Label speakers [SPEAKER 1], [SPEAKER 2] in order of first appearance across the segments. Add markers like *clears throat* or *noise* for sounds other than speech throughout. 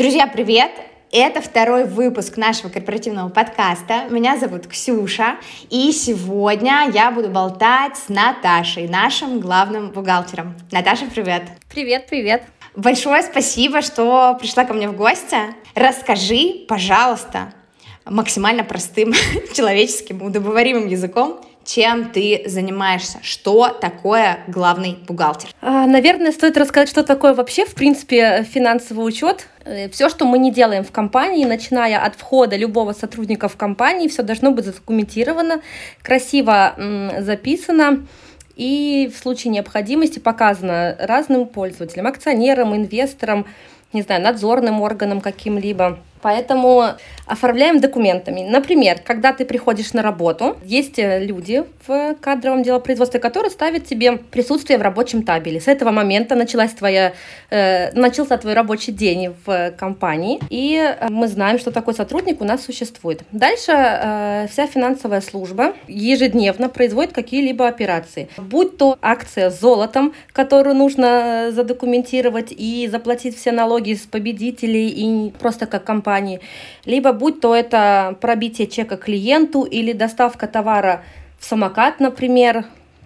[SPEAKER 1] Друзья, привет! Это второй выпуск нашего корпоративного подкаста. Меня зовут Ксюша, и сегодня я буду болтать с Наташей, нашим главным бухгалтером. Наташа, привет!
[SPEAKER 2] Привет, привет!
[SPEAKER 1] Большое спасибо, что пришла ко мне в гости. Расскажи, пожалуйста, максимально простым *laughs* человеческим, удобоваримым языком, чем ты занимаешься, что такое главный бухгалтер?
[SPEAKER 2] А, наверное, стоит рассказать, что такое вообще, в принципе, финансовый учет. Э, все, что мы не делаем в компании, начиная от входа любого сотрудника в компании, все должно быть задокументировано, красиво записано и в случае необходимости показано разным пользователям, акционерам, инвесторам, не знаю, надзорным органам каким-либо. Поэтому оформляем документами. Например, когда ты приходишь на работу, есть э, люди в кадровом делопроизводстве, которые ставят тебе присутствие в рабочем табеле. С этого момента началась твоя, э, начался твой рабочий день в компании, и э, мы знаем, что такой сотрудник у нас существует. Дальше э, вся финансовая служба ежедневно производит какие-либо операции. Будь то акция с золотом, которую нужно задокументировать и заплатить все налоги с победителей, и просто как компания компании, либо будь то это пробитие чека клиенту или доставка товара в самокат, например.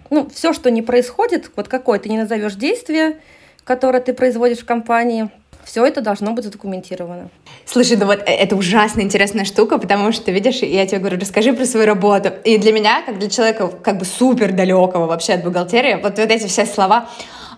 [SPEAKER 2] Ну, все, что не происходит, вот какое ты не назовешь действие, которое ты производишь в компании, все это должно быть задокументировано.
[SPEAKER 1] Слушай, ну вот э, это ужасно интересная штука, потому что, видишь, я тебе говорю, расскажи про свою работу. И для меня, как для человека как бы супер далекого вообще от бухгалтерии, вот, вот эти все слова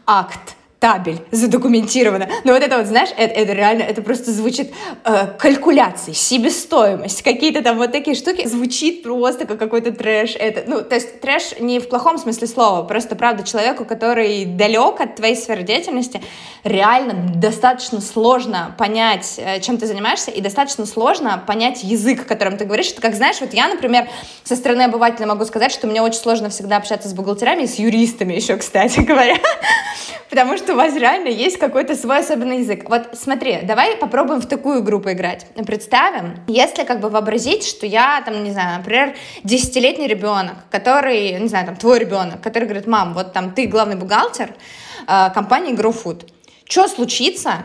[SPEAKER 1] акт, табель задокументировано. Но вот это вот, знаешь, это, это реально, это просто звучит э, калькуляции, себестоимость, какие-то там вот такие штуки. Звучит просто как какой-то трэш. Это, ну, то есть трэш не в плохом смысле слова, просто, правда, человеку, который далек от твоей сферы деятельности, реально достаточно сложно понять, э, чем ты занимаешься, и достаточно сложно понять язык, которым ты говоришь. Это как, знаешь, вот я, например, со стороны обывателя могу сказать, что мне очень сложно всегда общаться с бухгалтерами и с юристами еще, кстати *laughs* говоря, потому что что у вас реально есть какой-то свой особенный язык. Вот смотри, давай попробуем в такую игру поиграть. Представим, если как бы вообразить, что я, там, не знаю, например, десятилетний ребенок, который, не знаю, там, твой ребенок, который говорит, мам, вот там ты главный бухгалтер э, компании GrowFood. Что случится,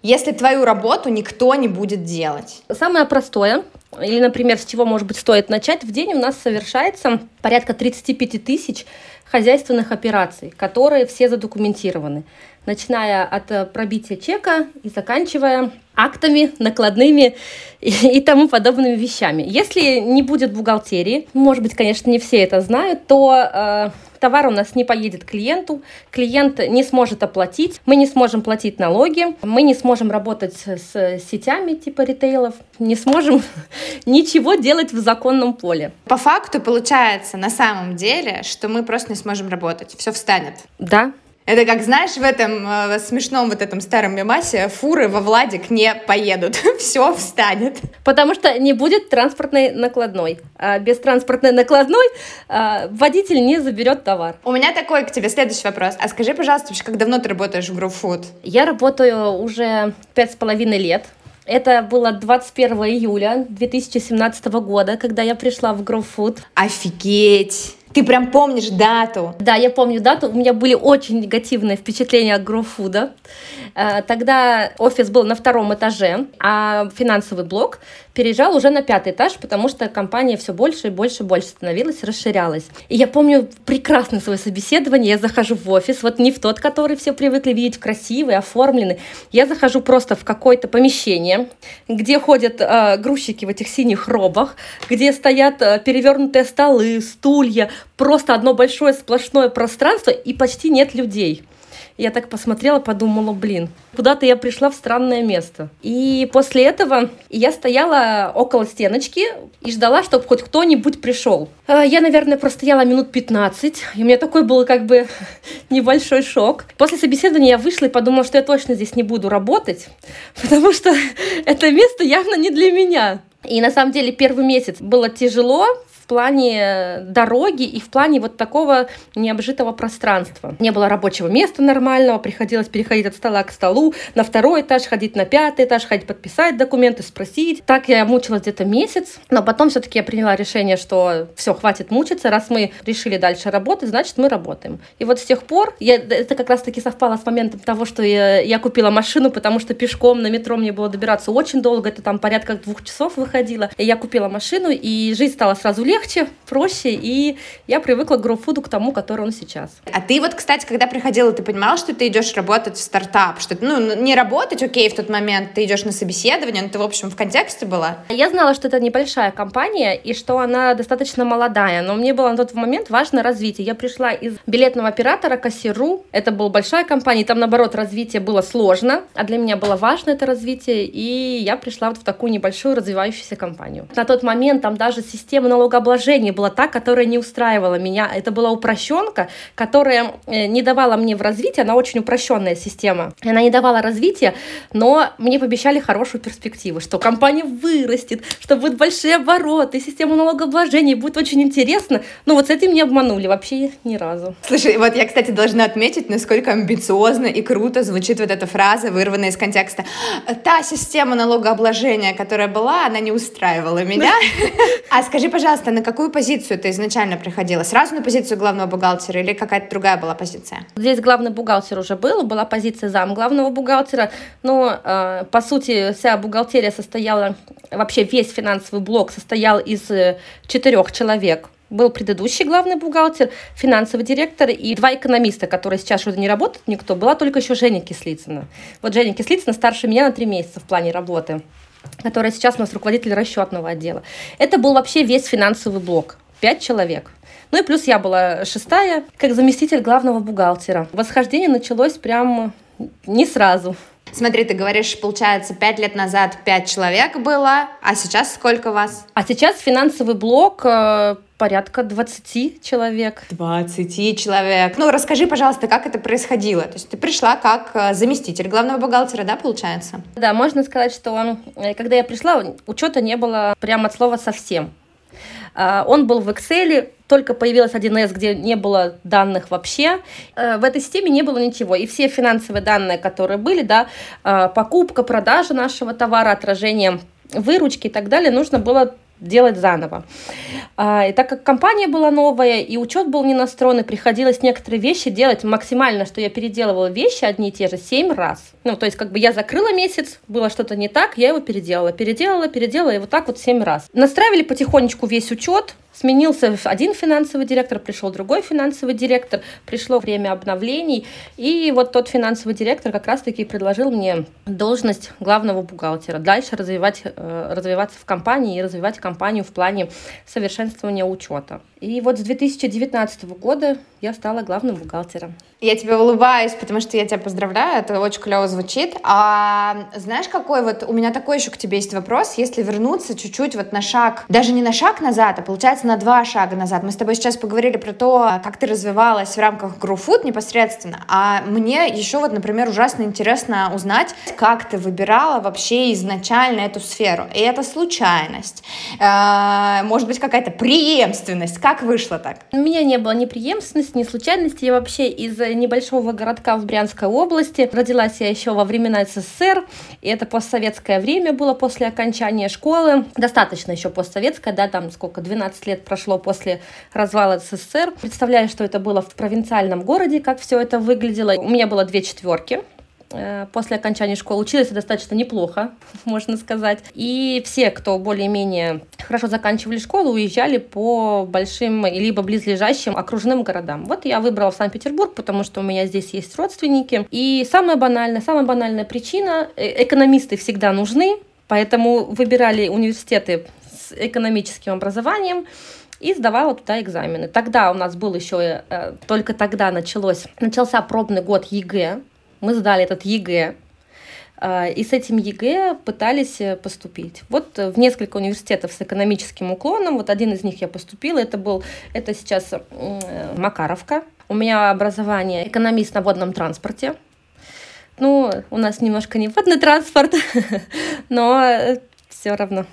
[SPEAKER 1] если твою работу никто не будет делать?
[SPEAKER 2] Самое простое, или, например, с чего, может быть, стоит начать, в день у нас совершается порядка 35 тысяч хозяйственных операций, которые все задокументированы, начиная от э, пробития чека и заканчивая актами, накладными и, и тому подобными вещами. Если не будет бухгалтерии, может быть, конечно, не все это знают, то э, товар у нас не поедет клиенту, клиент не сможет оплатить, мы не сможем платить налоги, мы не сможем работать с сетями типа ритейлов, не сможем *laughs* ничего делать в законном поле.
[SPEAKER 1] По факту получается на самом деле, что мы просто не сможем работать, все встанет.
[SPEAKER 2] Да,
[SPEAKER 1] это как, знаешь, в этом э, смешном вот этом старом мемасе фуры во Владик не поедут. *laughs* Все встанет.
[SPEAKER 2] Потому что не будет транспортной накладной. А без транспортной накладной а, водитель не заберет товар.
[SPEAKER 1] У меня такой к тебе следующий вопрос. А скажи, пожалуйста, вообще, как давно ты работаешь в GrowFood?
[SPEAKER 2] Я работаю уже пять с половиной лет. Это было 21 июля 2017 года, когда я пришла в GrowFood.
[SPEAKER 1] Офигеть! Ты прям помнишь дату?
[SPEAKER 2] Да, я помню дату. У меня были очень негативные впечатления от грофуда. Э, тогда офис был на втором этаже, а финансовый блок переезжал уже на пятый этаж, потому что компания все больше и больше и больше становилась, расширялась. И я помню прекрасно свое собеседование. Я захожу в офис, вот не в тот, который все привыкли видеть, красивый, оформленный. Я захожу просто в какое-то помещение, где ходят э, грузчики в этих синих робах, где стоят э, перевернутые столы, стулья, просто одно большое сплошное пространство и почти нет людей. Я так посмотрела, подумала, блин, куда-то я пришла в странное место. И после этого я стояла около стеночки и ждала, чтобы хоть кто-нибудь пришел. А, я, наверное, простояла минут 15, и у меня такой был как бы *laughs* небольшой шок. После собеседования я вышла и подумала, что я точно здесь не буду работать, *laughs* потому что *laughs* это место явно не для меня. И на самом деле первый месяц было тяжело, плане дороги и в плане вот такого необжитого пространства. Не было рабочего места нормального, приходилось переходить от стола к столу, на второй этаж ходить, на пятый этаж ходить, подписать документы, спросить. Так я мучилась где-то месяц, но потом все-таки я приняла решение, что все, хватит мучиться, раз мы решили дальше работать, значит мы работаем. И вот с тех пор, я, это как раз-таки совпало с моментом того, что я, я купила машину, потому что пешком на метро мне было добираться очень долго, это там порядка двух часов выходило. И я купила машину, и жизнь стала сразу легче, проще, и я привыкла к гроуфуду, к тому, который он сейчас.
[SPEAKER 1] А ты вот, кстати, когда приходила, ты понимала, что ты идешь работать в стартап, что ну, не работать, окей, в тот момент ты идешь на собеседование, но ты, в общем, в контексте была?
[SPEAKER 2] Я знала, что это небольшая компания, и что она достаточно молодая, но мне было на тот момент важно развитие. Я пришла из билетного оператора Кассиру, это была большая компания, там, наоборот, развитие было сложно, а для меня было важно это развитие, и я пришла вот в такую небольшую развивающуюся компанию. На тот момент там даже система налогообложения была та, которая не устраивала меня. Это была упрощенка, которая э, не давала мне в развитии, она очень упрощенная система. Она не давала развития, но мне пообещали хорошую перспективу, что компания вырастет, что будут большие обороты, система налогообложения, будет очень интересно. Но вот с этим не обманули вообще ни разу.
[SPEAKER 1] Слушай, вот я, кстати, должна отметить, насколько амбициозно и круто звучит вот эта фраза, вырванная из контекста. Та система налогообложения, которая была, она не устраивала меня. *laughs* А скажи, пожалуйста, на какую позицию ты изначально приходила? Сразу на позицию главного бухгалтера или какая-то другая была позиция?
[SPEAKER 2] Здесь главный бухгалтер уже был, была позиция зам главного бухгалтера, но, э, по сути, вся бухгалтерия состояла, вообще весь финансовый блок состоял из э, четырех человек был предыдущий главный бухгалтер, финансовый директор и два экономиста, которые сейчас уже не работают никто. Была только еще Женя Кислицына. Вот Женя Кислицына старше меня на три месяца в плане работы которая сейчас у нас руководитель расчетного отдела. Это был вообще весь финансовый блок. Пять человек. Ну и плюс я была шестая, как заместитель главного бухгалтера. Восхождение началось прям не сразу.
[SPEAKER 1] Смотри, ты говоришь, получается, пять лет назад пять человек было, а сейчас сколько вас?
[SPEAKER 2] А сейчас финансовый блок э, порядка 20 человек.
[SPEAKER 1] 20 человек. Ну, расскажи, пожалуйста, как это происходило. То есть ты пришла как э, заместитель главного бухгалтера, да, получается?
[SPEAKER 2] Да, можно сказать, что э, когда я пришла, учета не было прямо от слова совсем. А, он был в Excel, только появилась 1С, где не было данных вообще. Э, в этой системе не было ничего. И все финансовые данные, которые были, да, покупка, продажа нашего товара, отражение выручки и так далее, нужно было делать заново. А, и так как компания была новая, и учет был не настроен, приходилось некоторые вещи делать максимально, что я переделывала вещи одни и те же семь раз. Ну, то есть, как бы я закрыла месяц, было что-то не так, я его переделала, переделала, переделала, и вот так вот семь раз. Настраивали потихонечку весь учет, Сменился один финансовый директор, пришел другой финансовый директор, пришло время обновлений, и вот тот финансовый директор как раз-таки предложил мне должность главного бухгалтера. Дальше развивать, э, развиваться в компании и развивать компанию в плане совершенствования учета. И вот с 2019 года я стала главным бухгалтером.
[SPEAKER 1] Я тебе улыбаюсь, потому что я тебя поздравляю, это очень клево звучит. А знаешь, какой вот, у меня такой еще к тебе есть вопрос, если вернуться чуть-чуть вот на шаг, даже не на шаг назад, а получается на два шага назад. Мы с тобой сейчас поговорили про то, как ты развивалась в рамках GrowFood непосредственно, а мне еще вот, например, ужасно интересно узнать, как ты выбирала вообще изначально эту сферу. И это случайность, а, может быть, какая-то преемственность, как вышло так?
[SPEAKER 2] У меня не было ни преемственности, ни случайности, я вообще из небольшого городка в Брянской области. Родилась я еще во времена СССР, и это постсоветское время было после окончания школы. Достаточно еще постсоветское, да, там сколько, 12 лет прошло после развала СССР. Представляю, что это было в провинциальном городе, как все это выглядело. У меня было две четверки, после окончания школы училась достаточно неплохо, *laughs* можно сказать. И все, кто более-менее хорошо заканчивали школу, уезжали по большим либо близлежащим окружным городам. Вот я выбрала Санкт-Петербург, потому что у меня здесь есть родственники. И самая банальная, самая банальная причина, э, экономисты всегда нужны, поэтому выбирали университеты с экономическим образованием, и сдавала туда экзамены. Тогда у нас был еще, э, только тогда началось, начался пробный год ЕГЭ, мы сдали этот ЕГЭ, а, и с этим ЕГЭ пытались э, поступить. Вот в несколько университетов с экономическим уклоном, вот один из них я поступила, это был, это сейчас Макаровка. У меня образование экономист на водном транспорте. Ну, у нас немножко не водный транспорт, *laughs* но э, все равно.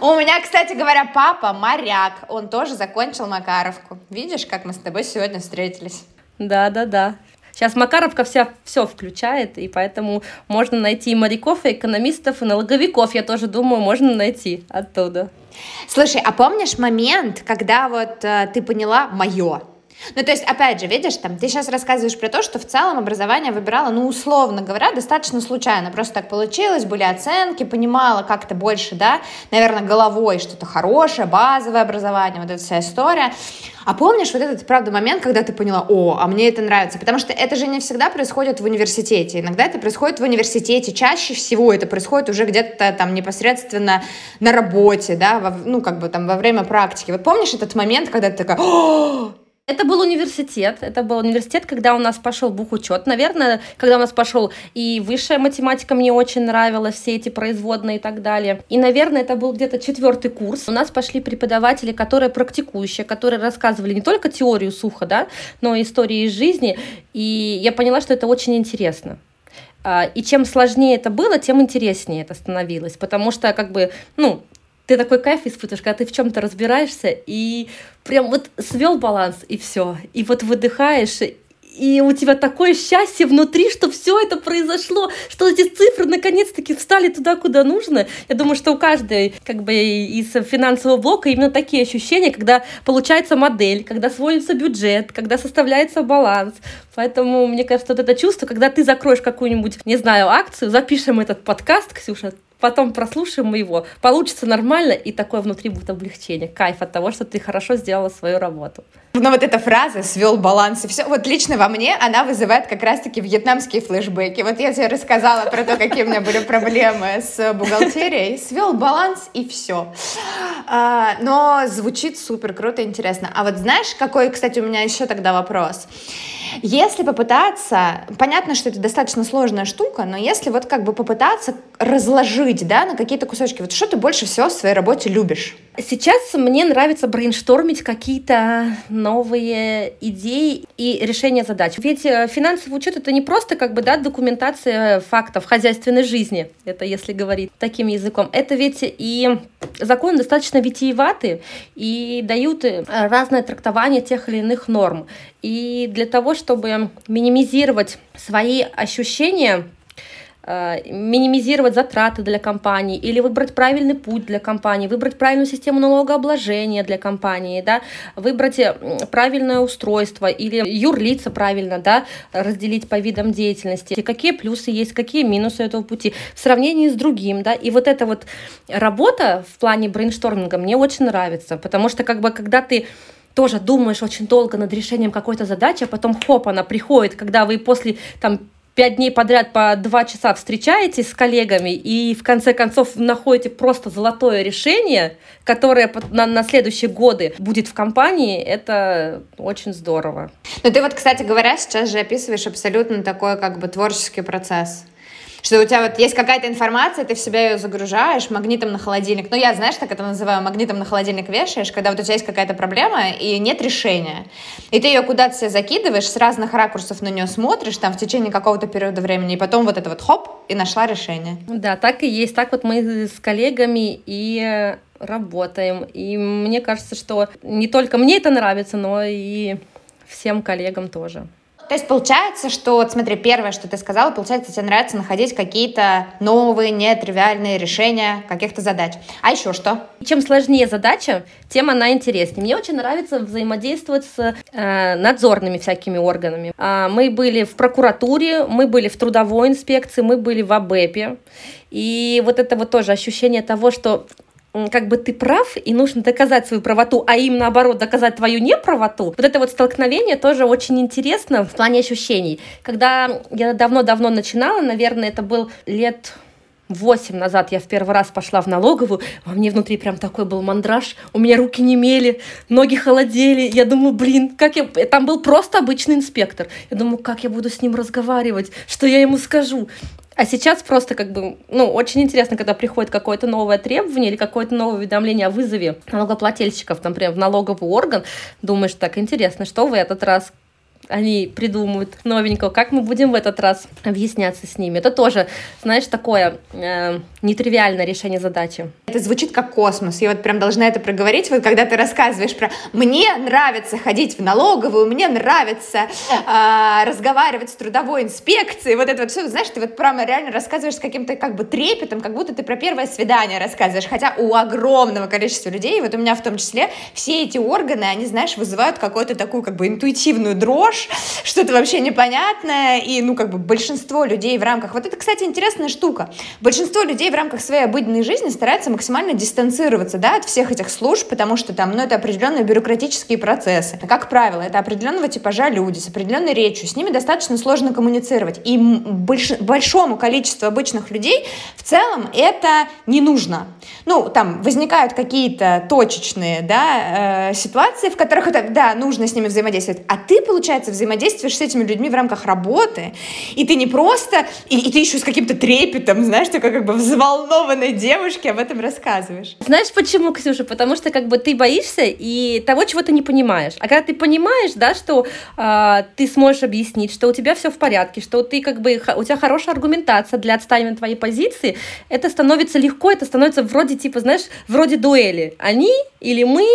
[SPEAKER 1] У меня, кстати говоря, папа моряк. Он тоже закончил Макаровку. Видишь, как мы с тобой сегодня встретились?
[SPEAKER 2] Да, да, да. Сейчас Макаровка вся все включает, и поэтому можно найти и моряков, и экономистов, и налоговиков, я тоже думаю, можно найти оттуда.
[SPEAKER 1] Слушай, а помнишь момент, когда вот э, ты поняла мое? Ну, то есть, опять же, видишь, там, ты сейчас рассказываешь про то, что в целом образование выбирала, ну, условно говоря, достаточно случайно, просто так получилось, были оценки, понимала как-то больше, да, наверное, головой что-то хорошее, базовое образование, вот эта вся история. А помнишь вот этот, правда, момент, когда ты поняла, о, а мне это нравится? Потому что это же не всегда происходит в университете. Иногда это происходит в университете, чаще всего это происходит уже где-то там непосредственно на работе, да, во, ну, как бы там во время практики. Вот помнишь этот момент, когда ты такая, о,
[SPEAKER 2] это был университет. Это был университет, когда у нас пошел бухучет. Наверное, когда у нас пошел и высшая математика, мне очень нравилась, все эти производные и так далее. И, наверное, это был где-то четвертый курс. У нас пошли преподаватели, которые практикующие, которые рассказывали не только теорию сухо, да, но и истории из жизни. И я поняла, что это очень интересно. А, и чем сложнее это было, тем интереснее это становилось, потому что, как бы, ну, ты такой кайф испытываешь, когда ты в чем-то разбираешься, и прям вот свел баланс, и все. И вот выдыхаешь, и у тебя такое счастье внутри, что все это произошло, что эти цифры наконец-таки встали туда, куда нужно. Я думаю, что у каждой как бы из финансового блока именно такие ощущения, когда получается модель, когда сводится бюджет, когда составляется баланс. Поэтому мне кажется, вот это чувство, когда ты закроешь какую-нибудь, не знаю, акцию, запишем этот подкаст, Ксюша, потом прослушаем его, получится нормально, и такое внутри будет облегчение, кайф от того, что ты хорошо сделала свою работу.
[SPEAKER 1] Но вот эта фраза «свел баланс» и все, вот лично во мне она вызывает как раз-таки вьетнамские флешбеки. Вот я тебе рассказала про то, какие у меня были проблемы с бухгалтерией, свел баланс и все. А, но звучит супер круто, интересно. А вот знаешь, какой, кстати, у меня еще тогда вопрос? Если попытаться, понятно, что это достаточно сложная штука, но если вот как бы попытаться разложить, да, на какие-то кусочки, вот что ты больше всего в своей работе любишь?
[SPEAKER 2] Сейчас мне нравится брейнштормить какие-то новые идеи и решения задач. Ведь э, финансовый учет это не просто как бы да, документация фактов хозяйственной жизни, это если говорить таким языком. Это ведь и законы достаточно витиеваты и дают э, разное трактование тех или иных норм. И для того, чтобы минимизировать свои ощущения минимизировать затраты для компании или выбрать правильный путь для компании, выбрать правильную систему налогообложения для компании, да, выбрать э, правильное устройство или юрлица правильно, да, разделить по видам деятельности, какие плюсы есть, какие минусы этого пути в сравнении с другим, да, и вот эта вот работа в плане брейншторминга мне очень нравится, потому что как бы когда ты тоже думаешь очень долго над решением какой-то задачи, а потом хоп, она приходит, когда вы после там пять дней подряд по два часа встречаетесь с коллегами и в конце концов находите просто золотое решение, которое на, на следующие годы будет в компании, это очень здорово.
[SPEAKER 1] Ну ты вот, кстати говоря, сейчас же описываешь абсолютно такой как бы творческий процесс что у тебя вот есть какая-то информация, ты в себя ее загружаешь магнитом на холодильник. Ну, я, знаешь, так это называю, магнитом на холодильник вешаешь, когда вот у тебя есть какая-то проблема и нет решения. И ты ее куда-то себе закидываешь, с разных ракурсов на нее смотришь, там, в течение какого-то периода времени, и потом вот это вот хоп, и нашла решение.
[SPEAKER 2] Да, так и есть. Так вот мы с коллегами и работаем. И мне кажется, что не только мне это нравится, но и всем коллегам тоже.
[SPEAKER 1] То есть получается, что, вот смотри, первое, что ты сказала, получается, тебе нравится находить какие-то новые, нетривиальные решения каких-то задач. А еще что?
[SPEAKER 2] Чем сложнее задача, тем она интереснее. Мне очень нравится взаимодействовать с э, надзорными всякими органами. А, мы были в прокуратуре, мы были в трудовой инспекции, мы были в АБЭПе. И вот это вот тоже ощущение того, что как бы ты прав, и нужно доказать свою правоту, а им, наоборот, доказать твою неправоту, вот это вот столкновение тоже очень интересно в плане ощущений. Когда я давно-давно начинала, наверное, это был лет восемь назад я в первый раз пошла в налоговую, во мне внутри прям такой был мандраж, у меня руки не мели, ноги холодели, я думаю, блин, как я... Там был просто обычный инспектор. Я думаю, как я буду с ним разговаривать, что я ему скажу. А сейчас просто как бы, ну, очень интересно, когда приходит какое-то новое требование или какое-то новое уведомление о вызове налогоплательщиков, например, в налоговый орган, думаешь, так, интересно, что в этот раз они придумают новенького, как мы будем в этот раз объясняться с ними. Это тоже, знаешь, такое э, нетривиальное решение задачи.
[SPEAKER 1] Это звучит как космос. Я вот прям должна это проговорить. Вот когда ты рассказываешь про «мне нравится ходить в налоговую, мне нравится э, разговаривать с трудовой инспекцией», вот это вот все, знаешь, ты вот прямо реально рассказываешь с каким-то как бы трепетом, как будто ты про первое свидание рассказываешь. Хотя у огромного количества людей, вот у меня в том числе, все эти органы, они, знаешь, вызывают какую-то такую как бы интуитивную дрожь, *laughs* что-то вообще непонятное, и, ну, как бы большинство людей в рамках... Вот это, кстати, интересная штука. Большинство людей в рамках своей обыденной жизни стараются максимально дистанцироваться, да, от всех этих служб, потому что там, ну, это определенные бюрократические процессы. Как правило, это определенного типажа люди с определенной речью, с ними достаточно сложно коммуницировать. И больш... большому количеству обычных людей в целом это не нужно. Ну, там возникают какие-то точечные, да, э, ситуации, в которых это, да, нужно с ними взаимодействовать. А ты, получается, взаимодействуешь с этими людьми в рамках работы, и ты не просто, и, и ты еще с каким-то трепетом, знаешь, такой как бы взволнованной девушке об этом рассказываешь.
[SPEAKER 2] Знаешь почему, Ксюша? Потому что как бы ты боишься и того, чего ты не понимаешь. А когда ты понимаешь, да, что э, ты сможешь объяснить, что у тебя все в порядке, что ты как бы, у тебя хорошая аргументация для отстаивания твоей позиции, это становится легко, это становится вроде типа, знаешь, вроде дуэли. Они или мы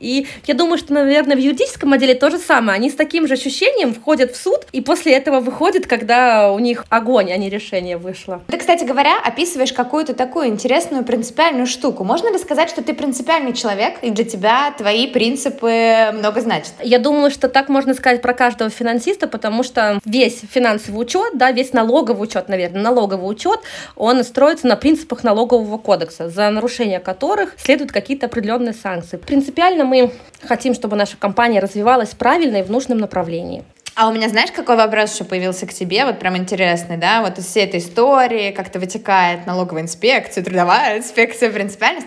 [SPEAKER 2] и я думаю, что, наверное, в юридическом отделе то же самое. Они с таким же ощущением входят в суд, и после этого выходят, когда у них огонь, а не решение вышло.
[SPEAKER 1] Ты, кстати говоря, описываешь какую-то такую интересную принципиальную штуку. Можно ли сказать, что ты принципиальный человек, и для тебя твои принципы много значат?
[SPEAKER 2] Я думаю, что так можно сказать про каждого финансиста, потому что весь финансовый учет, да, весь налоговый учет, наверное, налоговый учет, он строится на принципах налогового кодекса, за нарушение которых следуют какие-то определенные санкции. Принципиально мы хотим, чтобы наша компания развивалась правильно и в нужном направлении.
[SPEAKER 1] А у меня, знаешь, какой вопрос еще появился к тебе, вот прям интересный, да, вот из всей этой истории как-то вытекает налоговая инспекция, трудовая инспекция, принципиальность.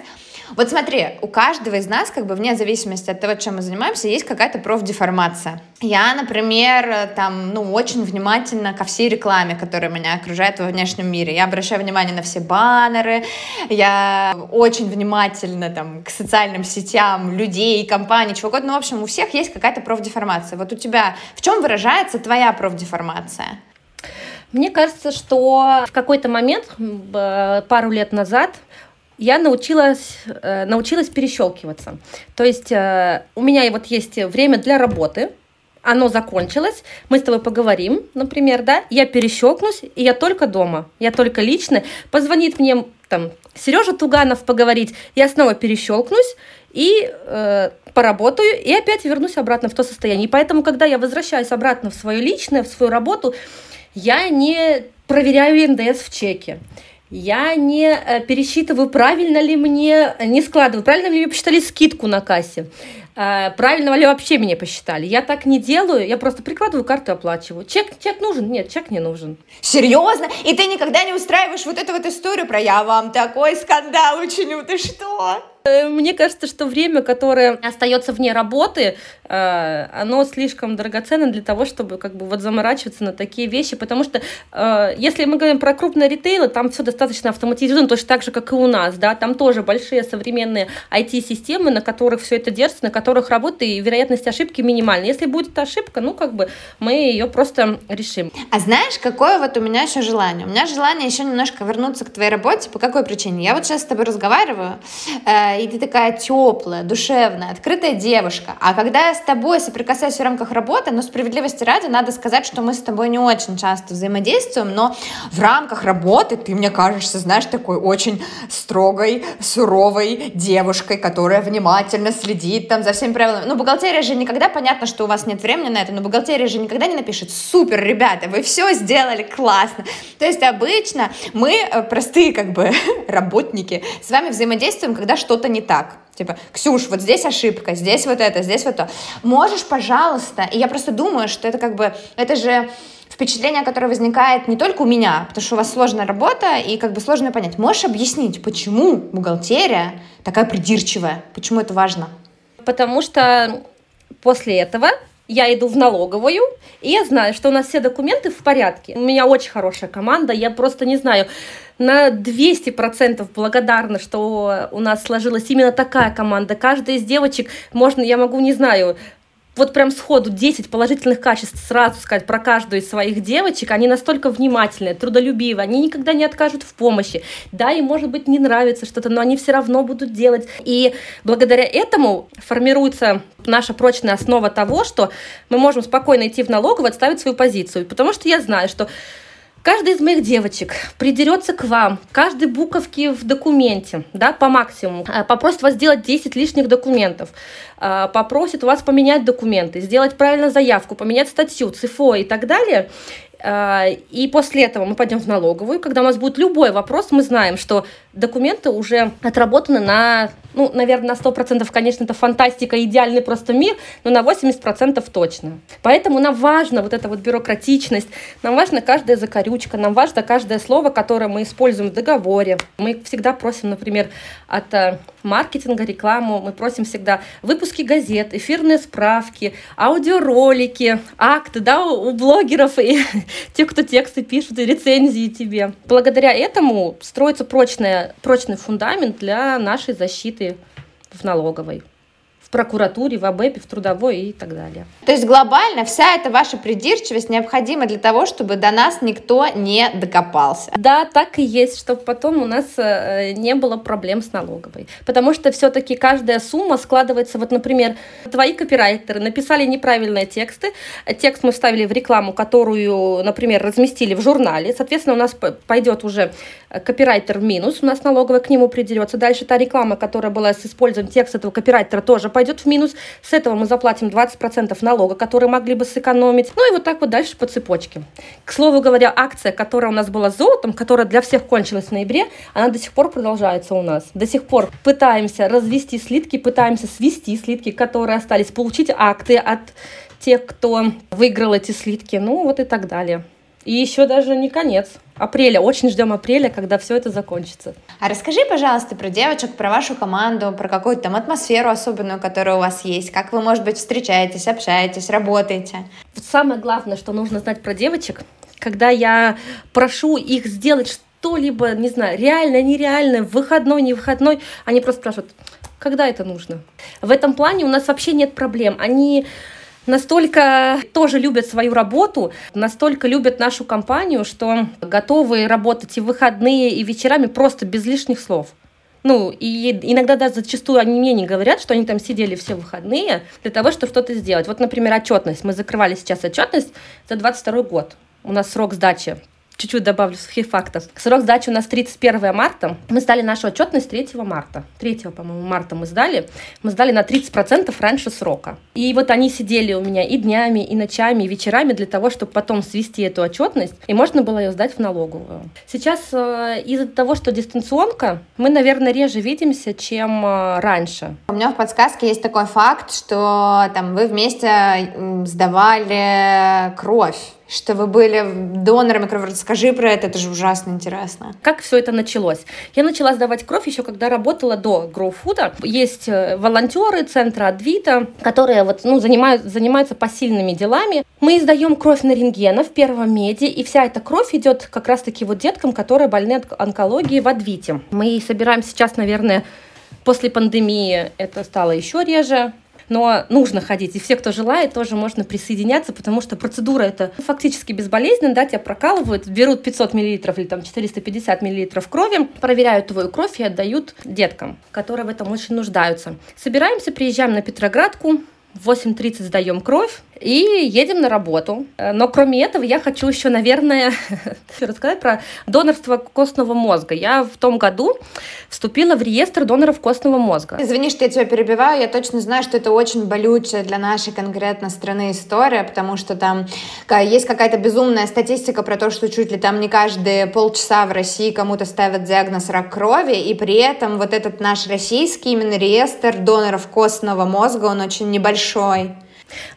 [SPEAKER 1] Вот смотри, у каждого из нас, как бы вне зависимости от того, чем мы занимаемся, есть какая-то профдеформация. Я, например, там, ну, очень внимательна ко всей рекламе, которая меня окружает во внешнем мире. Я обращаю внимание на все баннеры, я очень внимательна там к социальным сетям, людей, компаний, чего угодно. Ну, в общем, у всех есть какая-то профдеформация. Вот у тебя в чем выражается твоя профдеформация?
[SPEAKER 2] Мне кажется, что в какой-то момент, пару лет назад, я научилась, э, научилась перещелкиваться. То есть э, у меня вот есть время для работы, оно закончилось, мы с тобой поговорим, например, да, я перещелкнусь, и я только дома, я только лично. Позвонит мне там Сережа Туганов поговорить, я снова перещелкнусь и э, поработаю, и опять вернусь обратно в то состояние. И поэтому, когда я возвращаюсь обратно в свое личное, в свою работу, я не проверяю НДС в чеке я не э, пересчитываю, правильно ли мне, не складываю, правильно ли мне посчитали скидку на кассе, э, правильно ли вообще меня посчитали. Я так не делаю, я просто прикладываю карту и оплачиваю. Чек, чек нужен? Нет, чек не нужен.
[SPEAKER 1] Серьезно? И ты никогда не устраиваешь вот эту вот историю про «я вам такой скандал учиню», ты что?
[SPEAKER 2] Э, мне кажется, что время, которое остается вне работы, э, оно слишком драгоценно для того, чтобы как бы вот заморачиваться на такие вещи, потому что э, если мы говорим про крупные ритейлы, там все достаточно автоматизировано, точно так же, как и у нас, да, там тоже большие современные IT-системы, на которых все это держится, на которых работает, и вероятность ошибки минимальна. Если будет ошибка, ну, как бы мы ее просто решим.
[SPEAKER 1] А знаешь, какое вот у меня еще желание? У меня желание еще немножко вернуться к твоей работе. По какой причине? Я вот сейчас с тобой разговариваю, и ты такая теплая, душевная, открытая девушка. А когда я с тобой соприкасаюсь в рамках работы, но справедливости ради надо сказать, что мы с тобой не очень часто взаимодействуем, но в рамках работы ты мне кажешься, знаешь, такой очень строгой, суровой девушкой, которая внимательно следит там за всеми правилами. Ну, бухгалтерия же никогда, понятно, что у вас нет времени на это, но бухгалтерия же никогда не напишет, супер, ребята, вы все сделали классно. То есть обычно мы, э, простые как бы *laughs* работники, с вами взаимодействуем, когда что-то не так. Типа, Ксюш, вот здесь ошибка, здесь вот это, здесь вот то. Можешь, пожалуйста, и я просто думаю, что это как бы, это же впечатление, которое возникает не только у меня, потому что у вас сложная работа, и как бы сложно понять. Можешь объяснить, почему бухгалтерия такая придирчивая? Почему это важно?
[SPEAKER 2] Потому что после этого я иду в налоговую, и я знаю, что у нас все документы в порядке. У меня очень хорошая команда, я просто не знаю, на 200% благодарна, что у нас сложилась именно такая команда. Каждая из девочек, можно, я могу, не знаю, вот прям сходу 10 положительных качеств сразу сказать про каждую из своих девочек, они настолько внимательные, трудолюбивые, они никогда не откажут в помощи. Да, им, может быть, не нравится что-то, но они все равно будут делать. И благодаря этому формируется наша прочная основа того, что мы можем спокойно идти в налоговую, отставить свою позицию. Потому что я знаю, что Каждая из моих девочек придерется к вам, каждой буковке в документе, да, по максимуму, э, попросит вас сделать 10 лишних документов, э, попросит вас поменять документы, сделать правильно заявку, поменять статью, ЦФО и так далее. Э, и после этого мы пойдем в налоговую. Когда у нас будет любой вопрос, мы знаем, что документы уже отработаны на, ну, наверное, на 100%, конечно, это фантастика, идеальный просто мир, но на 80% точно. Поэтому нам важно вот эта вот бюрократичность, нам важна каждая закорючка, нам важно каждое слово, которое мы используем в договоре. Мы всегда просим, например, от э, маркетинга, рекламу, мы просим всегда выпуски газет, эфирные справки, аудиоролики, акты, да, у блогеров и те, кто тексты пишут, и рецензии тебе. Благодаря этому строится прочная, прочный фундамент для нашей защиты в налоговой прокуратуре, в АБЭПе, в трудовой и так далее.
[SPEAKER 1] То есть глобально вся эта ваша придирчивость необходима для того, чтобы до нас никто не докопался.
[SPEAKER 2] Да, так и есть, чтобы потом у нас э, не было проблем с налоговой. Потому что все-таки каждая сумма складывается, вот, например, твои копирайтеры написали неправильные тексты, текст мы вставили в рекламу, которую, например, разместили в журнале, соответственно, у нас пойдет уже копирайтер в минус, у нас налоговая к нему придерется. Дальше та реклама, которая была с использованием текста этого копирайтера, тоже пойдет в минус, с этого мы заплатим 20% налога, которые могли бы сэкономить. Ну и вот так вот дальше по цепочке. К слову говоря, акция, которая у нас была золотом, которая для всех кончилась в ноябре, она до сих пор продолжается у нас. До сих пор пытаемся развести слитки, пытаемся свести слитки, которые остались, получить акты от тех, кто выиграл эти слитки, ну вот и так далее. И еще даже не конец апреля. Очень ждем апреля, когда все это закончится.
[SPEAKER 1] А расскажи, пожалуйста, про девочек, про вашу команду, про какую-то там атмосферу особенную, которая у вас есть. Как вы, может быть, встречаетесь, общаетесь, работаете?
[SPEAKER 2] Самое главное, что нужно знать про девочек, когда я прошу их сделать что-либо, не знаю, реально, нереально, выходной, не выходной, они просто спрашивают, когда это нужно. В этом плане у нас вообще нет проблем. Они настолько тоже любят свою работу, настолько любят нашу компанию, что готовы работать и в выходные, и вечерами просто без лишних слов. Ну, и иногда даже зачастую они мне не говорят, что они там сидели все выходные для того, чтобы что-то сделать. Вот, например, отчетность. Мы закрывали сейчас отчетность за 22 год. У нас срок сдачи чуть-чуть добавлю сухих фактов. Срок сдачи у нас 31 марта. Мы сдали нашу отчетность 3 марта. 3, по-моему, марта мы сдали. Мы сдали на 30% раньше срока. И вот они сидели у меня и днями, и ночами, и вечерами для того, чтобы потом свести эту отчетность, и можно было ее сдать в налоговую. Сейчас э, из-за того, что дистанционка, мы, наверное, реже видимся, чем э, раньше.
[SPEAKER 1] У меня в подсказке есть такой факт, что там вы вместе сдавали кровь что вы были донорами крови. Расскажи про это, это же ужасно интересно.
[SPEAKER 2] Как все это началось? Я начала сдавать кровь еще когда работала до GrowFood. Есть э, волонтеры центра Адвита, которые вот, ну, занимают, занимаются посильными делами. Мы издаем кровь на рентгена в первом меди, и вся эта кровь идет как раз-таки вот деткам, которые больны от онкологии в Адвите. Мы собираем сейчас, наверное, После пандемии это стало еще реже но нужно ходить. И все, кто желает, тоже можно присоединяться, потому что процедура это фактически безболезненная, да, тебя прокалывают, берут 500 миллилитров или там 450 миллилитров крови, проверяют твою кровь и отдают деткам, которые в этом очень нуждаются. Собираемся, приезжаем на Петроградку, в 8.30 сдаем кровь и едем на работу. Но кроме этого я хочу еще, наверное, *laughs* рассказать про донорство костного мозга. Я в том году вступила в реестр доноров костного мозга.
[SPEAKER 1] Извини, что я тебя перебиваю. Я точно знаю, что это очень болючая для нашей конкретно страны история, потому что там есть какая-то безумная статистика про то, что чуть ли там не каждые полчаса в России кому-то ставят диагноз рак крови, и при этом вот этот наш российский именно реестр доноров костного мозга, он очень небольшой. большой.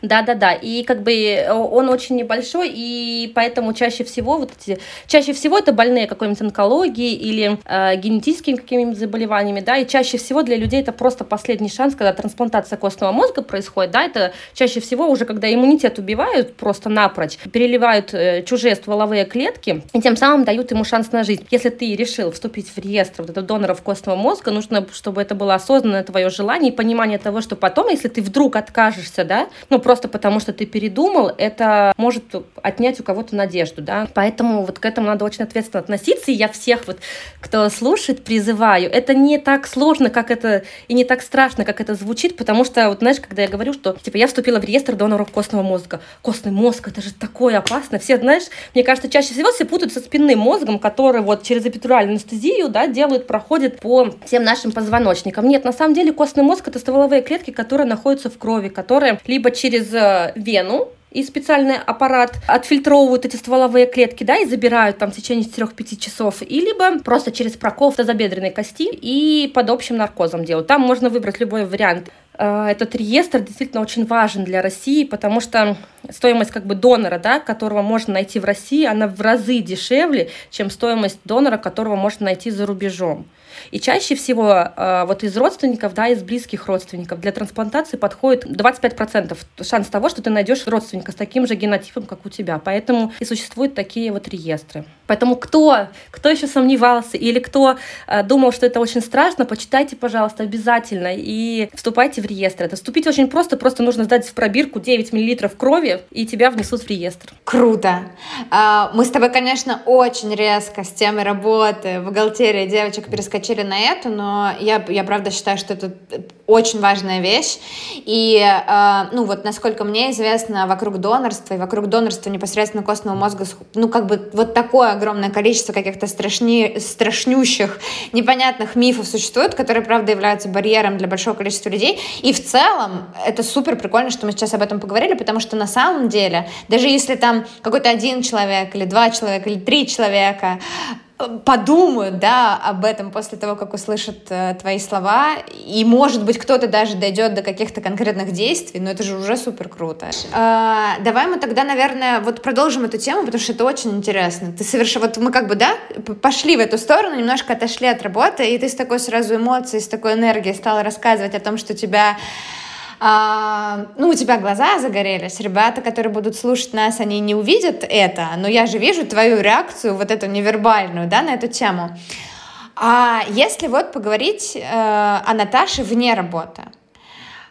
[SPEAKER 2] Да-да-да, и как бы э, он очень небольшой, и поэтому чаще всего вот эти, чаще всего это больные какой-нибудь онкологией или э, генетическими какими-нибудь заболеваниями, да, и чаще всего для людей это просто последний шанс, когда трансплантация костного мозга происходит, да, это чаще всего уже когда иммунитет убивают просто напрочь, переливают э, чужие стволовые клетки, и тем самым дают ему шанс на жизнь. Если ты решил вступить в реестр вот этого доноров костного мозга, нужно, чтобы это было осознанное твое желание и понимание того, что потом, если ты вдруг откажешься, да, ну, просто потому что ты передумал, это может отнять у кого-то надежду, да. Поэтому вот к этому надо очень ответственно относиться, и я всех вот, кто слушает, призываю. Это не так сложно, как это, и не так страшно, как это звучит, потому что, вот знаешь, когда я говорю, что, типа, я вступила в реестр доноров костного мозга. Костный мозг, это же такое опасно. Все, знаешь, мне кажется, чаще всего все путают со спинным мозгом, который вот через эпидуральную анестезию, да, делают, проходит по всем нашим позвоночникам. Нет, на самом деле костный мозг — это стволовые клетки, которые находятся в крови, которые либо через э, вену, и специальный аппарат отфильтровывают эти стволовые клетки, да, и забирают там в течение 4-5 часов, и либо просто через прокол тазобедренной кости и под общим наркозом делают. Там можно выбрать любой вариант. Э, этот реестр действительно очень важен для России, потому что стоимость как бы донора, да, которого можно найти в России, она в разы дешевле, чем стоимость донора, которого можно найти за рубежом. И чаще всего э, вот из родственников, да, из близких родственников для трансплантации подходит 25% шанс того, что ты найдешь родственника с таким же генотипом, как у тебя. Поэтому и существуют такие вот реестры. Поэтому кто, кто еще сомневался или кто э, думал, что это очень страшно, почитайте, пожалуйста, обязательно и вступайте в реестр. Это вступить очень просто, просто нужно сдать в пробирку 9 мл крови, и тебя внесут в реестр.
[SPEAKER 1] Круто. А, мы с тобой, конечно, очень резко с темой работы, бухгалтерии девочек перескочили на эту, но я, я правда считаю, что это очень важная вещь. И, э, ну, вот, насколько мне известно, вокруг донорства и вокруг донорства непосредственно костного мозга, ну, как бы вот такое огромное количество каких-то страшни, страшнющих, непонятных мифов существует, которые, правда, являются барьером для большого количества людей. И в целом это супер прикольно, что мы сейчас об этом поговорили, потому что на самом деле, даже если там какой-то один человек или два человека или три человека подумают, да, об этом после того, как услышат э, твои слова, и, может быть, кто-то даже дойдет до каких-то конкретных действий, но это же уже супер круто. Э, давай мы тогда, наверное, вот продолжим эту тему, потому что это очень интересно. Ты совершенно, вот мы как бы, да, пошли в эту сторону, немножко отошли от работы, и ты с такой сразу эмоцией, с такой энергией стала рассказывать о том, что тебя а, ну, у тебя глаза загорелись, ребята, которые будут слушать нас, они не увидят это, но я же вижу твою реакцию, вот эту невербальную, да, на эту тему. А если вот поговорить э, о Наташе вне работы,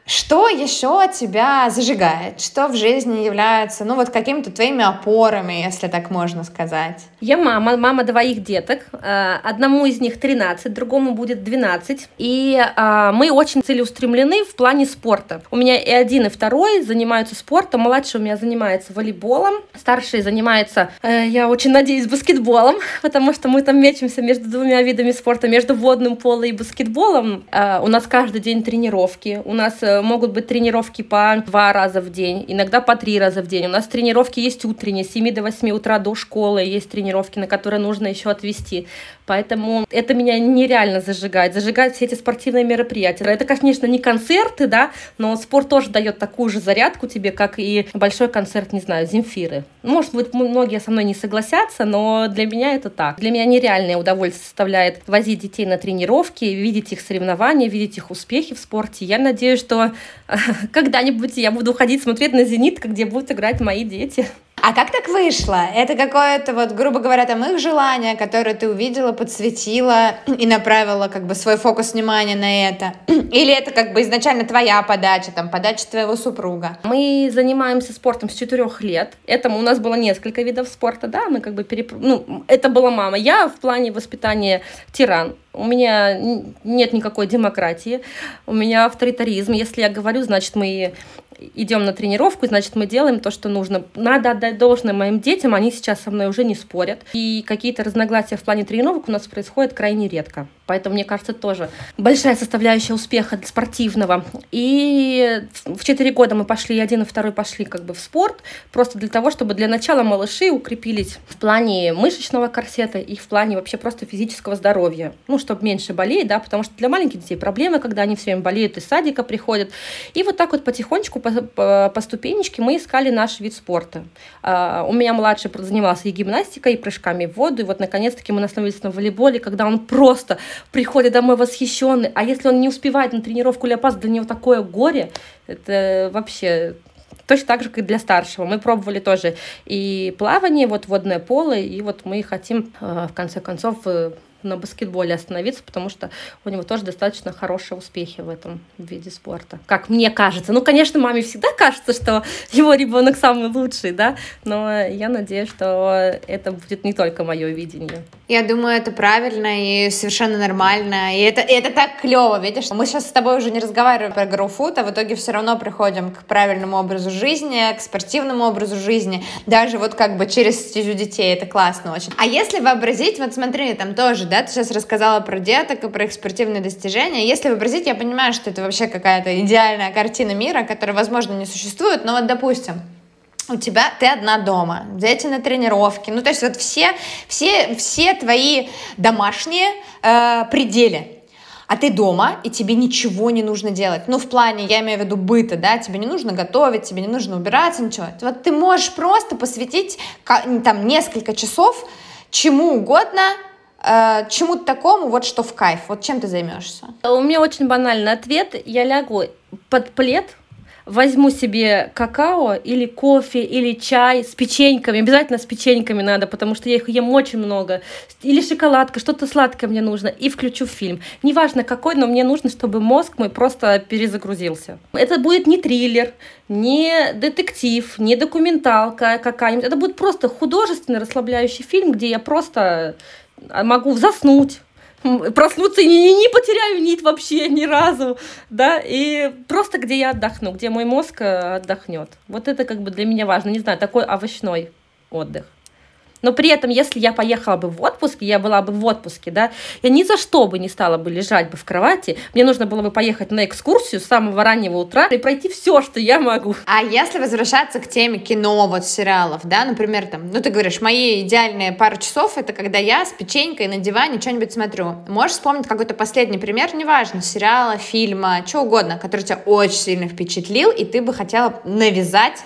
[SPEAKER 1] что еще тебя зажигает? Что в жизни является, ну, вот какими-то твоими опорами, если так можно сказать?
[SPEAKER 2] Я мама, мама двоих деток. Э, одному из них 13, другому будет 12. И э, мы очень целеустремлены в плане спорта. У меня и один, и второй занимаются спортом. Младший у меня занимается волейболом. Старший занимается, э, я очень надеюсь, баскетболом, *laughs* потому что мы там мечемся между двумя видами спорта, между водным полом и баскетболом. У нас каждый день тренировки. У нас могут быть тренировки по два раза в день, иногда по три раза в день. У нас тренировки есть утренние, с 7 до 8 утра до школы, есть тренировки, на которые нужно еще отвести. Поэтому это меня нереально зажигает. Зажигает все эти спортивные мероприятия. Это, конечно, не концерты, да, но спорт тоже дает такую же зарядку тебе, как и большой концерт, не знаю, Земфиры. Может быть, многие со мной не согласятся, но для меня это так. Для меня нереальное удовольствие составляет возить детей на тренировки, видеть их соревнования, видеть их успехи в спорте. Я надеюсь, что *laughs* когда-нибудь я буду ходить смотреть на «Зенит», где будут играть мои дети.
[SPEAKER 1] А как так вышло? Это какое-то, вот, грубо говоря, там их желание, которое ты увидела, подсветила и направила как бы свой фокус внимания на это? *clears throat* Или это как бы изначально твоя подача, там, подача твоего супруга?
[SPEAKER 2] Мы занимаемся спортом с четырех лет. Этому у нас было несколько видов спорта, да, мы как бы переп... Ну, это была мама. Я в плане воспитания тиран. У меня нет никакой демократии, у меня авторитаризм. Если я говорю, значит, мы идем на тренировку, значит, мы делаем то, что нужно. Надо отдать должное моим детям, они сейчас со мной уже не спорят. И какие-то разногласия в плане тренировок у нас происходят крайне редко. Поэтому, мне кажется, тоже большая составляющая успеха спортивного. И в 4 года мы пошли, один и второй пошли как бы в спорт, просто для того, чтобы для начала малыши укрепились в плане мышечного корсета и в плане вообще просто физического здоровья. Ну, чтобы меньше болеть, да, потому что для маленьких детей проблемы, когда они все время болеют, из садика приходят. И вот так вот потихонечку, по, по, по ступенечке мы искали наш вид спорта. Uh, у меня младший занимался и гимнастикой, и прыжками в воду, и вот наконец-таки мы остановились на волейболе, когда он просто приходит домой восхищенный, а если он не успевает на тренировку или опаздывает, для него такое горе, это вообще точно так же, как и для старшего. Мы пробовали тоже и плавание, вот водное поло, и вот мы хотим э, в конце концов э, на баскетболе остановиться, потому что у него тоже достаточно хорошие успехи в этом виде спорта. Как мне кажется. Ну, конечно, маме всегда кажется, что его ребенок самый лучший, да, но я надеюсь, что это будет не только мое видение.
[SPEAKER 1] Я думаю, это правильно и совершенно нормально. И это, и это так клево, видишь? Мы сейчас с тобой уже не разговариваем про гроуфуд, а в итоге все равно приходим к правильному образу жизни, к спортивному образу жизни, даже вот как бы через стезю детей. Это классно очень. А если вообразить, вот смотри, там тоже, да, ты сейчас рассказала про деток и про их достижения. Если вообразить, я понимаю, что это вообще какая-то идеальная картина мира, которая, возможно, не существует, но вот, допустим, у тебя ты одна дома, дети на тренировке, ну то есть вот все все все твои домашние э, пределы, а ты дома, и тебе ничего не нужно делать. Ну, в плане, я имею в виду быта, да, тебе не нужно готовить, тебе не нужно убираться, ничего. Вот ты можешь просто посвятить там несколько часов чему угодно, э, чему-то такому, вот что в кайф. Вот чем ты займешься?
[SPEAKER 2] У меня очень банальный ответ. Я лягу под плед, возьму себе какао или кофе или чай с печеньками. Обязательно с печеньками надо, потому что я их ем очень много. Или шоколадка, что-то сладкое мне нужно. И включу фильм. Неважно какой, но мне нужно, чтобы мозг мой просто перезагрузился. Это будет не триллер, не детектив, не документалка какая-нибудь. Это будет просто художественный расслабляющий фильм, где я просто могу заснуть проснуться и не, не потеряю нить вообще ни разу, да, и просто где я отдохну, где мой мозг э, отдохнет. Вот это как бы для меня важно, не знаю, такой овощной отдых. Но при этом, если я поехала бы в отпуск, я была бы в отпуске, да, я ни за что бы не стала бы лежать бы в кровати. Мне нужно было бы поехать на экскурсию с самого раннего утра и пройти все, что я могу.
[SPEAKER 1] А если возвращаться к теме кино, вот сериалов, да, например, там, ну ты говоришь, мои идеальные пару часов это когда я с печенькой на диване что-нибудь смотрю. Можешь вспомнить какой-то последний пример, неважно, сериала, фильма, что угодно, который тебя очень сильно впечатлил, и ты бы хотела навязать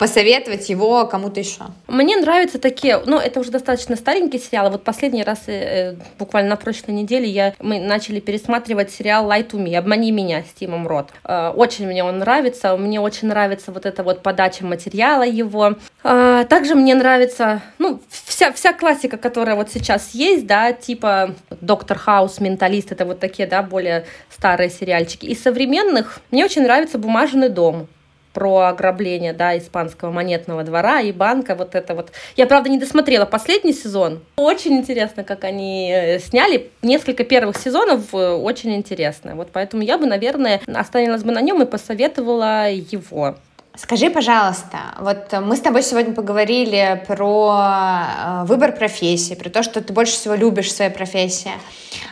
[SPEAKER 1] посоветовать его кому-то еще?
[SPEAKER 2] Мне нравятся такие, ну, это уже достаточно старенький сериал. Вот последний раз, э, буквально на прошлой неделе, я, мы начали пересматривать сериал «Lie to Me», «Обмани меня» с Тимом Рот. Э, очень мне он нравится, мне очень нравится вот эта вот подача материала его. Э, также мне нравится, ну, вся, вся классика, которая вот сейчас есть, да, типа «Доктор Хаус», «Менталист», это вот такие, да, более старые сериальчики. Из современных мне очень нравится «Бумажный дом» про ограбление, да, испанского монетного двора и банка, вот это вот. Я, правда, не досмотрела последний сезон. Очень интересно, как они э, сняли. Несколько первых сезонов э, очень интересно. Вот поэтому я бы, наверное, остановилась бы на нем и посоветовала его.
[SPEAKER 1] Скажи, пожалуйста, вот мы с тобой сегодня поговорили про э, выбор профессии, про то, что ты больше всего любишь в своей профессии.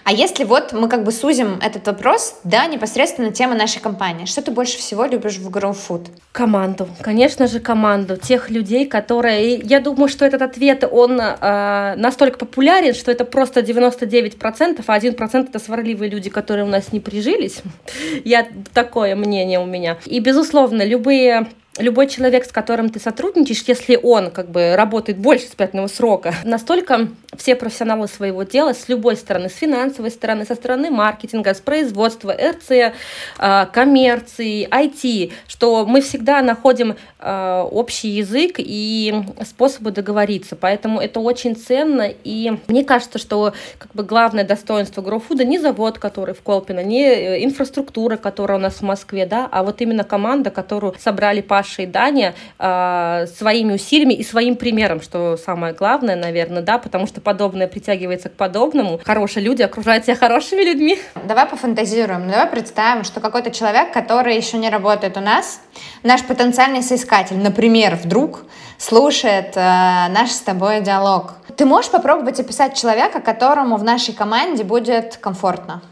[SPEAKER 1] А если вот мы как бы сузим этот вопрос, да, непосредственно тема нашей компании, что ты больше всего любишь в Grow Food?
[SPEAKER 2] Команду, конечно же, команду тех людей, которые... Я думаю, что этот ответ, он э, настолько популярен, что это просто 99%, а 1% это сварливые люди, которые у нас не прижились. *laughs* Я такое мнение у меня. И, безусловно, любые любой человек, с которым ты сотрудничаешь, если он как бы работает больше испытательного срока, *laughs* настолько все профессионалы своего дела с любой стороны, с финансовой стороны, со стороны маркетинга, с производства, РЦ, а, коммерции, IT, что мы всегда находим а, общий язык и способы договориться. Поэтому это очень ценно. И мне кажется, что как бы главное достоинство GrowFood не завод, который в Колпино, не э, инфраструктура, которая у нас в Москве, да, а вот именно команда, которую собрали Паша и Даня э, своими усилиями и своим примером, что самое главное, наверное, да, потому что подобное притягивается к подобному. Хорошие люди окружают себя хорошими людьми.
[SPEAKER 1] Давай пофантазируем, давай представим, что какой-то человек, который еще не работает у нас, наш потенциальный соискатель, например, вдруг слушает э, наш с тобой диалог. Ты можешь попробовать описать человека, которому в нашей команде будет комфортно?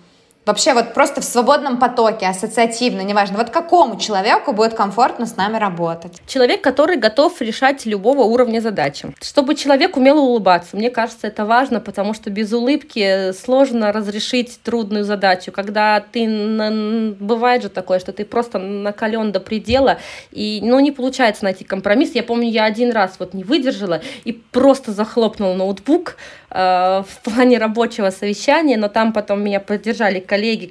[SPEAKER 1] Вообще вот просто в свободном потоке, ассоциативно, неважно, вот какому человеку будет комфортно с нами работать?
[SPEAKER 2] Человек, который готов решать любого уровня задачи. Чтобы человек умел улыбаться. Мне кажется, это важно, потому что без улыбки сложно разрешить трудную задачу. Когда ты, бывает же такое, что ты просто накален до предела, и, ну, не получается найти компромисс. Я помню, я один раз вот не выдержала и просто захлопнула ноутбук, Э, в плане рабочего совещания, но там потом меня поддержали.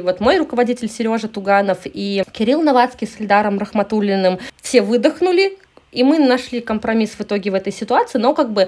[SPEAKER 2] Вот мой руководитель Сережа Туганов и Кирилл Новацкий с Ильдаром Рахматуллиным. Все выдохнули, И мы нашли компромисс в итоге в этой ситуации, но как бы э,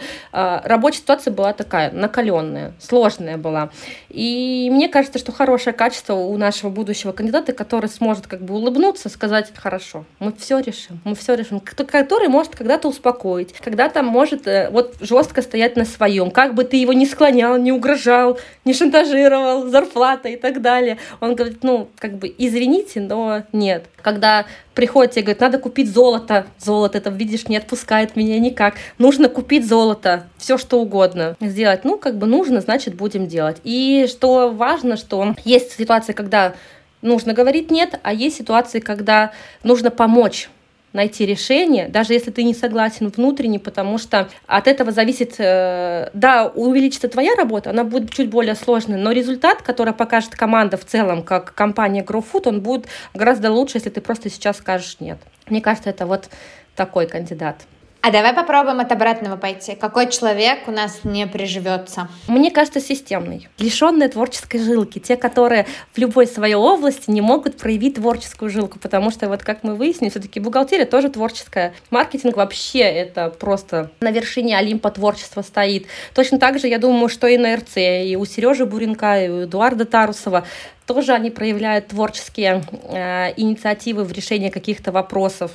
[SPEAKER 2] рабочая ситуация была такая, накаленная, сложная была. И мне кажется, что хорошее качество у нашего будущего кандидата, который сможет как бы улыбнуться, сказать, хорошо, мы все решим, мы все решим, который может когда-то успокоить, когда-то может э, вот жестко стоять на своем, как бы ты его не склонял, не угрожал, не шантажировал, зарплата и так далее. Он говорит, ну, как бы, извините, но нет. Когда приходит тебе говорит, надо купить золото. Золото, это, видишь, не отпускает меня никак. Нужно купить золото, все что угодно сделать. Ну, как бы нужно, значит, будем делать. И что важно, что есть ситуации, когда нужно говорить нет, а есть ситуации, когда нужно помочь найти решение, даже если ты не согласен внутренне, потому что от этого зависит, э, да, увеличится твоя работа, она будет чуть более сложной, но результат, который покажет команда в целом, как компания GrowFood, он будет гораздо лучше, если ты просто сейчас скажешь нет. Мне кажется, это вот такой кандидат.
[SPEAKER 1] А давай попробуем от обратного пойти. Какой человек у нас не приживется?
[SPEAKER 2] Мне кажется, системный. Лишенные творческой жилки. Те, которые в любой своей области не могут проявить творческую жилку. Потому что, вот как мы выяснили, все-таки бухгалтерия тоже творческая. Маркетинг вообще это просто на вершине Олимпа творчества стоит. Точно так же, я думаю, что и на РЦ, и у Сережи Буренка, и у Эдуарда Тарусова тоже они проявляют творческие э, инициативы в решении каких-то вопросов.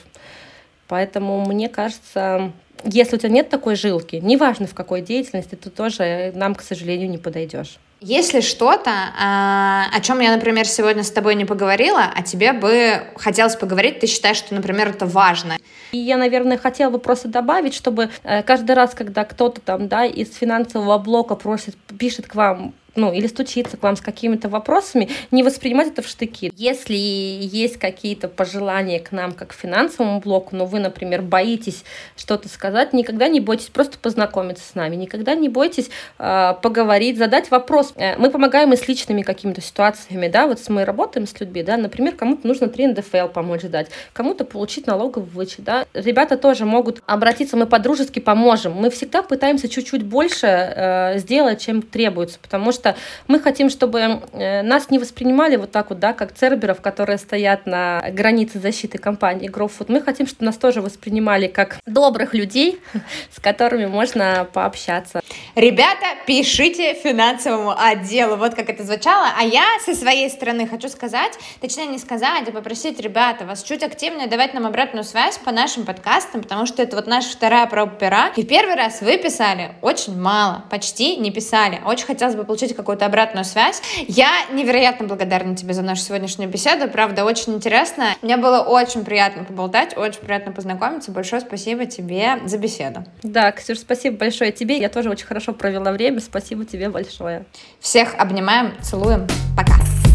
[SPEAKER 2] Поэтому мне кажется, если у тебя нет такой жилки, неважно в какой деятельности, то тоже нам, к сожалению, не подойдешь.
[SPEAKER 1] Если что-то, а, о чем я, например, сегодня с тобой не поговорила, а тебе бы хотелось поговорить, ты считаешь, что, например, это важно?
[SPEAKER 2] И я, наверное, хотела бы просто добавить, чтобы э, каждый раз, когда кто-то там, да, из финансового блока просит, пишет к вам ну, или стучится к вам с какими-то вопросами, не воспринимать это в штыки. Если есть какие-то пожелания к нам, как к финансовому блоку, но вы, например, боитесь что-то сказать, никогда не бойтесь просто познакомиться с нами, никогда не бойтесь э, поговорить, задать вопрос. Э, мы помогаем и с личными какими-то ситуациями, да, вот мы работаем с людьми, да, например, кому-то нужно 3 НДФЛ помочь дать, кому-то получить налоговый вычет, да. Ребята тоже могут обратиться, мы по-дружески поможем. Мы всегда пытаемся чуть-чуть больше э, сделать, чем требуется, потому что что мы хотим, чтобы э, нас не воспринимали вот так вот, да, как церберов, которые стоят на границе защиты компании GrowFood. Мы хотим, чтобы нас тоже воспринимали как добрых людей, *laughs* с которыми можно пообщаться.
[SPEAKER 1] Ребята, пишите финансовому отделу, вот как это звучало. А я со своей стороны хочу сказать, точнее не сказать, а попросить ребята вас чуть активнее давать нам обратную связь по нашим подкастам, потому что это вот наша вторая проба пера. И первый раз вы писали очень мало, почти не писали. Очень хотелось бы получить получить какую-то обратную связь. Я невероятно благодарна тебе за нашу сегодняшнюю беседу. Правда, очень интересно. Мне было очень приятно поболтать, очень приятно познакомиться. Большое спасибо тебе за беседу.
[SPEAKER 2] Да, Ксюш, спасибо большое тебе. Я тоже очень хорошо провела время. Спасибо тебе большое.
[SPEAKER 1] Всех обнимаем, целуем. Пока.